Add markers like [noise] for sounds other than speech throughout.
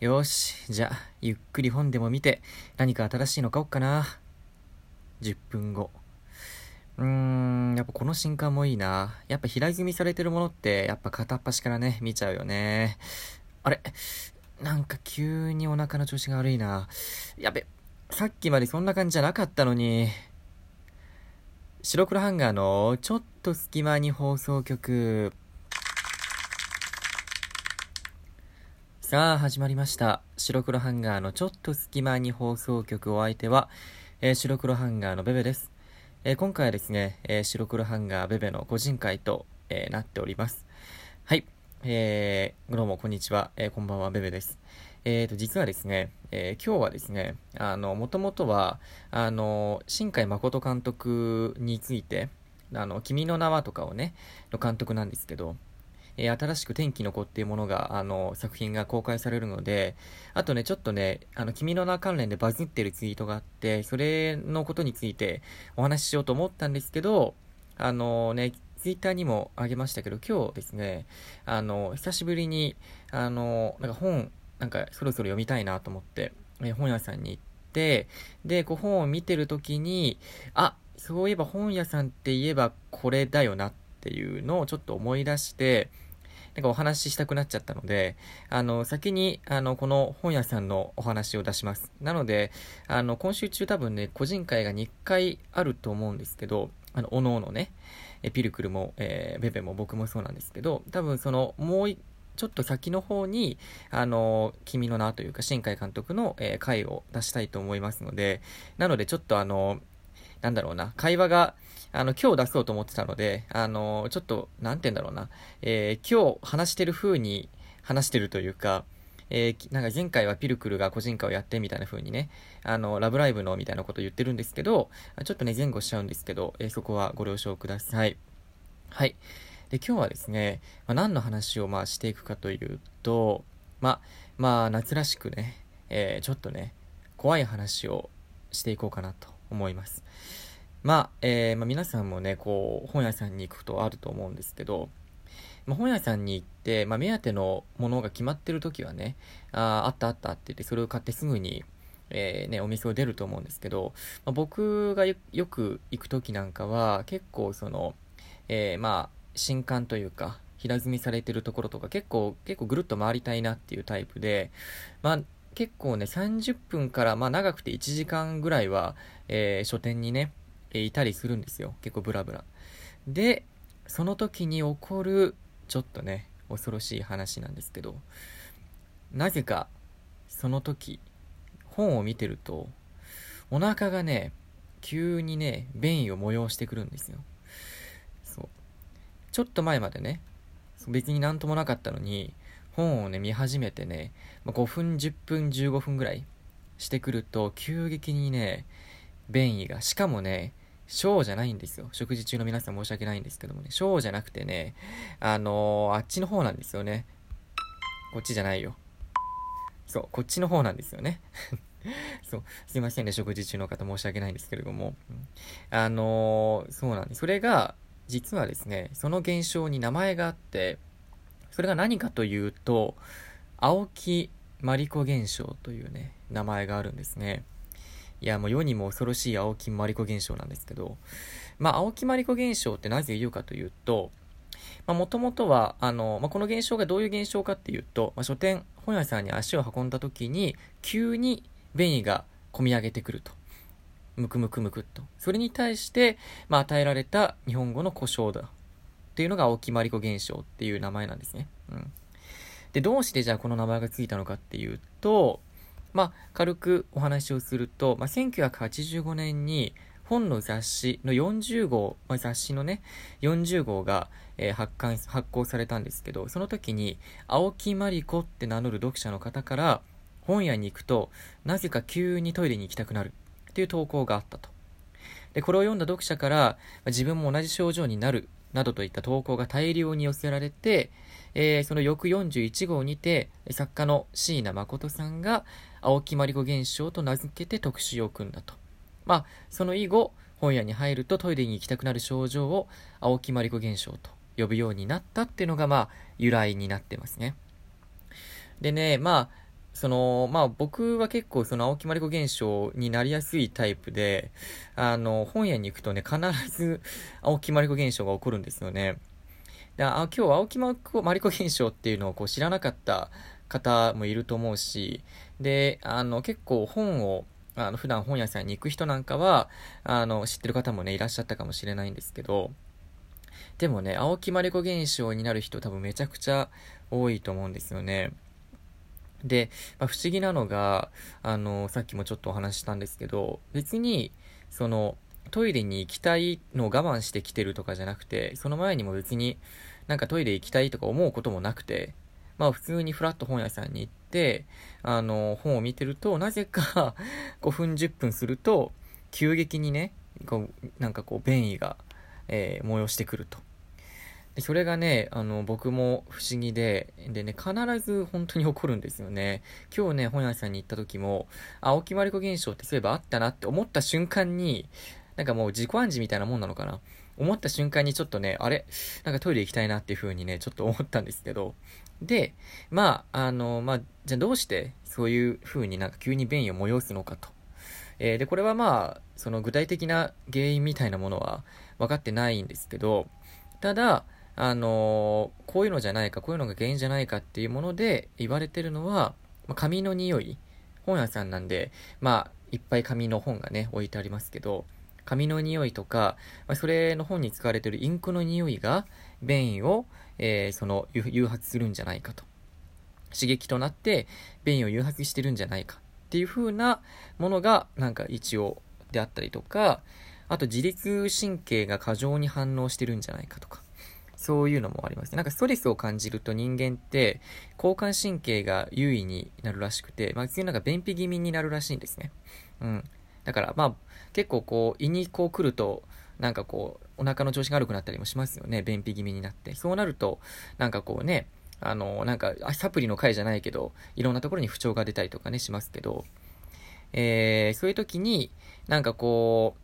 よし、じゃあ、ゆっくり本でも見て、何か新しいの買おっかな。10分後。うーん、やっぱこの新刊もいいな。やっぱ平積みされてるものって、やっぱ片っ端からね、見ちゃうよね。あれなんか急にお腹の調子が悪いな。やべ、さっきまでそんな感じじゃなかったのに。白黒ハンガーのちょっと隙間に放送局。さあ、始まりました。白黒ハンガーのちょっと隙間に放送局お相手は、えー、白黒ハンガーのベベです。えー、今回はですね、えー、白黒ハンガーベベの個人会と、えなっております。はい。えー、どうも、こんにちは。えこんばんは、ベベです。えーと、実はですね、え今日はですね、あの、もともとは、あの、新海誠監督について、あの、君の名はとかをね、の監督なんですけど、えー、新しく天気の子っていうものが、あの、作品が公開されるので、あとね、ちょっとね、あの、君の名関連でバズってるツイートがあって、それのことについてお話ししようと思ったんですけど、あのね、ツイッターにもあげましたけど、今日ですね、あの、久しぶりに、あの、なんか本、なんかそろそろ読みたいなと思って、え本屋さんに行って、で、こう本を見てるときに、あ、そういえば本屋さんって言えばこれだよなっていうのをちょっと思い出して、なんかお話ししたくなっちゃったので、あの、先に、あの、この本屋さんのお話を出します。なので、あの、今週中多分ね、個人会が2回あると思うんですけど、あの、おのおのね、えピルクルも、えー、ベベも僕もそうなんですけど、多分その、もうちょっと先の方に、あの、君の名というか、新海監督の、えー、回を出したいと思いますので、なのでちょっとあの、なんだろうな、会話が、あの、今日出そうと思ってたので、あの、ちょっと、なんて言うんだろうな、えー、今日話してる風に話してるというか、えー、なんか前回はピルクルが個人化をやってみたいな風にね、あの、ラブライブのみたいなこと言ってるんですけど、ちょっとね、前後しちゃうんですけど、えー、そこはご了承ください。はい。で、今日はですね、まあ、何の話をまあしていくかというと、ま、まあ、夏らしくね、えー、ちょっとね、怖い話をしていこうかなと思います。まあ、えー、まあ、皆さんもね、こう、本屋さんに行くことあると思うんですけど、まあ、本屋さんに行って、まあ、目当てのものが決まってる時はね、ああったあったって言って、それを買ってすぐに、えー、ね、お店を出ると思うんですけど、まあ、僕がよく行く時なんかは、結構その、えー、まあ、新刊というか、平積みされてるところとか結構、結構ぐるっと回りたいなっていうタイプで、まあ、結構ね、30分から、まあ長くて1時間ぐらいは、えー、書店にね、えいたりするんですよ。結構ブラブラ。で、その時に起こる、ちょっとね、恐ろしい話なんですけど、なぜか、その時、本を見てると、お腹がね、急にね、便意を催してくるんですよ。そう。ちょっと前までね、別になんともなかったのに、本をね、見始めてね、ま5分、10分、15分ぐらいしてくると、急激にね、便意が、しかもね、小じゃないんですよ。食事中の皆さん申し訳ないんですけどもね、小じゃなくてね、あのー、あっちの方なんですよね。こっちじゃないよ。そう、こっちの方なんですよね。[laughs] そう、すいませんね、食事中の方申し訳ないんですけれども。あのー、そうなんです。それが、実はですね、その現象に名前があって、それが何かというと、青木マリコ現象というね、名前があるんですね。いや、もう世にも恐ろしい青木まりこ現象なんですけど、まあ、青木まりこ現象ってなぜ言うかというと、まあ、もともとは、あの、まあ、この現象がどういう現象かっていうと、まあ、書店、本屋さんに足を運んだ時に、急に便意が込み上げてくると。むくむくむくっと。それに対して、まあ、与えられた日本語の故障だ。っていうのが青木まりこ現象っていう名前なんですね。うん。で、どうしてじゃあこの名前がついたのかっていうと、まあ、軽くお話をすると、まあ、1985年に本の雑誌の40号、まあ、雑誌のね、40号が、えー、発刊、発行されたんですけど、その時に、青木まりこって名乗る読者の方から、本屋に行くと、なぜか急にトイレに行きたくなるっていう投稿があったと。で、これを読んだ読者から、自分も同じ症状になる、などといった投稿が大量に寄せられて、えー、その翌41号にて、作家の椎名誠さんが、青木まりこ現象と名付けて特集を組んだと。まあ、その以後、本屋に入るとトイレに行きたくなる症状を青木まりこ現象と呼ぶようになったっていうのが、まあ、由来になってますね。でね、まあ、その、まあ僕は結構その青木まりこ現象になりやすいタイプで、あの、本屋に行くとね、必ず [laughs] 青木まりこ現象が起こるんですよね。であ今日青木まりこ現象っていうのをこう知らなかった方もいると思うし、で、あの、結構本を、あの、普段本屋さんに行く人なんかは、あの、知ってる方もね、いらっしゃったかもしれないんですけど、でもね、青木まりこ現象になる人多分めちゃくちゃ多いと思うんですよね。で、まあ、不思議なのが、あの、さっきもちょっとお話ししたんですけど、別に、その、トイレに行きたいのを我慢してきてるとかじゃなくて、その前にも別になんかトイレ行きたいとか思うこともなくて、まあ普通にフラット本屋さんに行って、あの、本を見てると、なぜか [laughs] 5分10分すると、急激にね、こう、なんかこう、便意が、えー、催してくると。でそれがね、あの、僕も不思議で、でね、必ず本当に起こるんですよね。今日ね、本屋さんに行った時も、青木まりこ現象ってそういえばあったなって思った瞬間に、なんかもう自己暗示みたいなもんなのかな。思った瞬間にちょっとね、あれ？なんかトイレ行きたいなっていう風にね、ちょっと思ったんですけど。で、まあ、あの、まあ、じゃあどうしてそういう風になんか急に便意を催すのかと。えー、で、これはまあ、その具体的な原因みたいなものは分かってないんですけど、ただ、あのー、こういうのじゃないか、こういうのが原因じゃないかっていうもので言われてるのは、まあ、紙の匂い。本屋さんなんで、まあ、いっぱい紙の本がね、置いてありますけど、紙の匂いとか、まあ、それの本に使われてるインクの匂いが、便意を、えー、その、誘発するんじゃないかと。刺激となって、便意を誘発してるんじゃないかっていう風なものが、なんか一応であったりとか、あと自律神経が過剰に反応してるんじゃないかとか。そういうのもあります。なんかストレスを感じると人間って交感神経が優位になるらしくて、まあ、なんか便秘気味になるらしいんですね。うん。だからまあ結構こう胃にこう来るとなんかこうお腹の調子が悪くなったりもしますよね。便秘気味になって。そうなるとなんかこうね、あの、なんかサプリの回じゃないけど、いろんなところに不調が出たりとかね、しますけど、えー、そういう時に、なんかこう、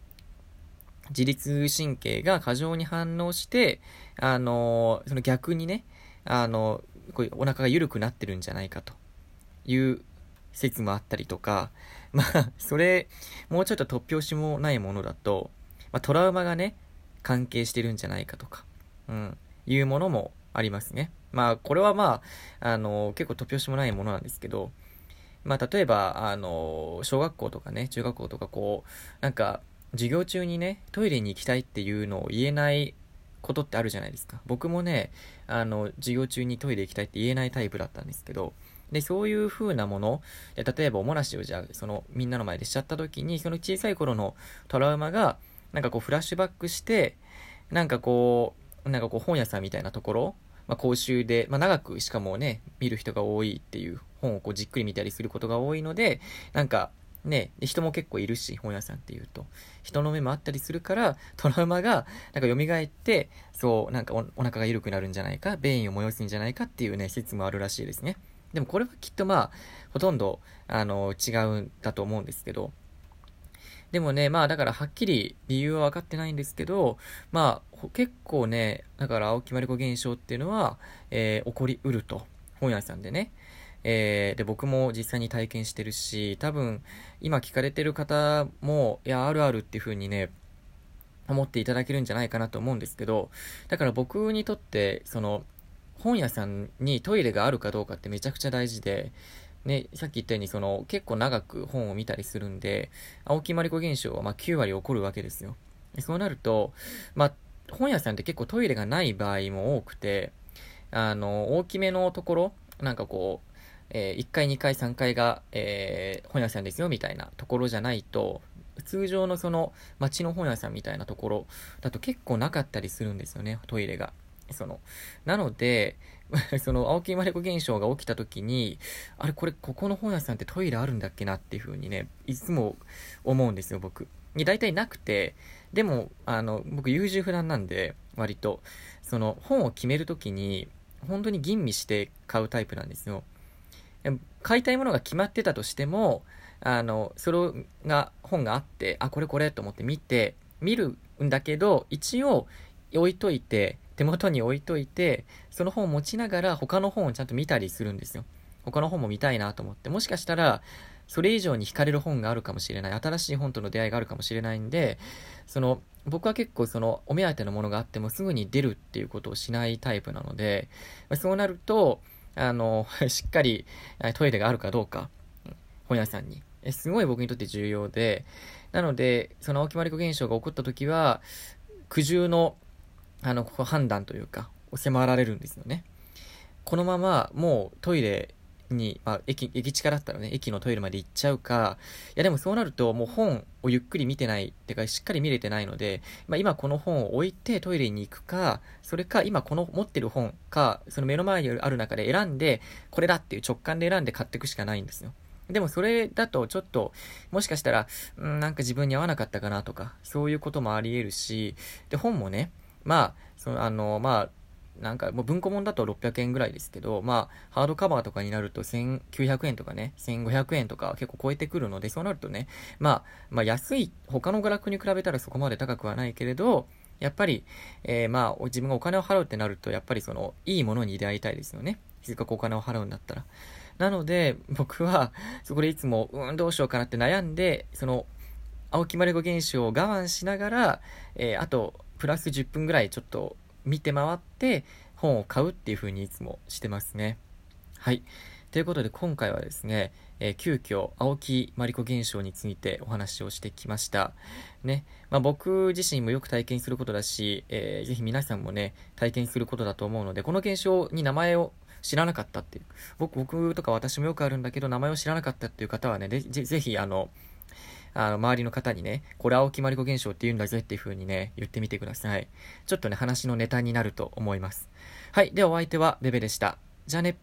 自律神経が過剰に反応して、あの、その逆にね、あの、こういうお腹が緩くなってるんじゃないかという説もあったりとか、[laughs] まあ、それ、もうちょっと突拍子もないものだと、まあ、トラウマがね、関係してるんじゃないかとか、うん、いうものもありますね。まあ、これはまあ、あの、結構突拍子もないものなんですけど、まあ、例えば、あの、小学校とかね、中学校とかこう、なんか、授業中にね、トイレに行きたいっていうのを言えないことってあるじゃないですか。僕もね、あの、授業中にトイレ行きたいって言えないタイプだったんですけど、で、そういう風なもの、で例えばおもらしをじゃあ、その、みんなの前でしちゃった時に、その小さい頃のトラウマが、なんかこう、フラッシュバックして、なんかこう、なんかこう、本屋さんみたいなところ、まあ、講習で、まあ、長くしかもね、見る人が多いっていう本をこうじっくり見たりすることが多いので、なんか、ね、人も結構いるし、本屋さんっていうと。人の目もあったりするから、トラウマが、なんか蘇って、そう、なんかおお腹が緩くなるんじゃないか、便意を催すんじゃないかっていうね、説もあるらしいですね。でもこれはきっとまあ、ほとんど、あの、違うんだと思うんですけど。でもね、まあだからはっきり理由は分かってないんですけど、まあ結構ね、だから青木まりこ現象っていうのは、えー、起こりうると。本屋さんでね。えー、で、僕も実際に体験してるし、多分、今聞かれてる方も、いや、あるあるっていう風にね、思っていただけるんじゃないかなと思うんですけど、だから僕にとって、その、本屋さんにトイレがあるかどうかってめちゃくちゃ大事で、ね、さっき言ったように、その、結構長く本を見たりするんで、青木まりこ現象はま9割起こるわけですよ。そうなると、まあ、本屋さんって結構トイレがない場合も多くて、あの、大きめのところ、なんかこう、えー、1階、2階、3階が、えー、本屋さんですよ、みたいなところじゃないと、通常のその街の本屋さんみたいなところだと結構なかったりするんですよね、トイレが。その、なので、[laughs] その、青木まれこ現象が起きた時に、あれ、これ、ここの本屋さんってトイレあるんだっけなっていう風にね、いつも思うんですよ、僕。に大体なくて、でも、あの、僕、優柔不断なんで、割と、その、本を決める時に、本当に吟味して買うタイプなんですよ。買いたいものが決まってたとしても、あの、それが、本があって、あ、これこれと思って見て、見るんだけど、一応置いといて、手元に置いといて、その本を持ちながら他の本をちゃんと見たりするんですよ。他の本も見たいなと思って、もしかしたら、それ以上に惹かれる本があるかもしれない、新しい本との出会いがあるかもしれないんで、その、僕は結構その、お目当てのものがあってもすぐに出るっていうことをしないタイプなので、そうなると、あの、[laughs] しっかりトイレがあるかどうか、本屋さんに。すごい僕にとって重要で、なので、その青木まりこ現象が起こった時は、苦渋の、あの、判断というか、迫られるんですよね。このまま、もうトイレに、まあ、駅、駅近だったらね、駅のトイレまで行っちゃうか、いやでもそうなると、もう本をゆっくり見てない、ってか、しっかり見れてないので、まあ、今この本を置いてトイレに行くか、それか、今この持ってる本か、その目の前にある中で選んで、これだっていう直感で選んで買っていくしかないんですよ。でもそれだとちょっと、もしかしたら、うん、なんか自分に合わなかったかなとか、そういうこともあり得るし、で、本もね、まあ、その、あの、まあ、なんかもう文庫本だと600円ぐらいですけど、まあ、ハードカバーとかになると1900円とかね、1500円とか結構超えてくるので、そうなるとね、まあ、まあ安い、他の娯楽に比べたらそこまで高くはないけれど、やっぱり、えー、まあ、自分がお金を払うってなると、やっぱりその、いいものに出会いたいですよね。せっかくお金を払うんだったら。なので、僕は、そこでいつも、うん、どうしようかなって悩んで、その、青木まれご現象を我慢しながら、えー、あと、プラス10分ぐらいちょっと見て回って本を買うっていう風にいつもしてますね。はい。ということで今回はですね、えー、急遽青木まりこ現象についてお話をしてきました。ね。まあ、僕自身もよく体験することだし、えー、ぜひ皆さんもね、体験することだと思うので、この現象に名前を知らなかったっていう。僕、僕とか私もよくあるんだけど、名前を知らなかったっていう方はね、ぜぜひ、あの、あの、周りの方にね、これ青木まりこ現象って言うんだぜっていう風にね、言ってみてください。ちょっとね、話のネタになると思います。はい。ではお相手はベベでした。じゃあね。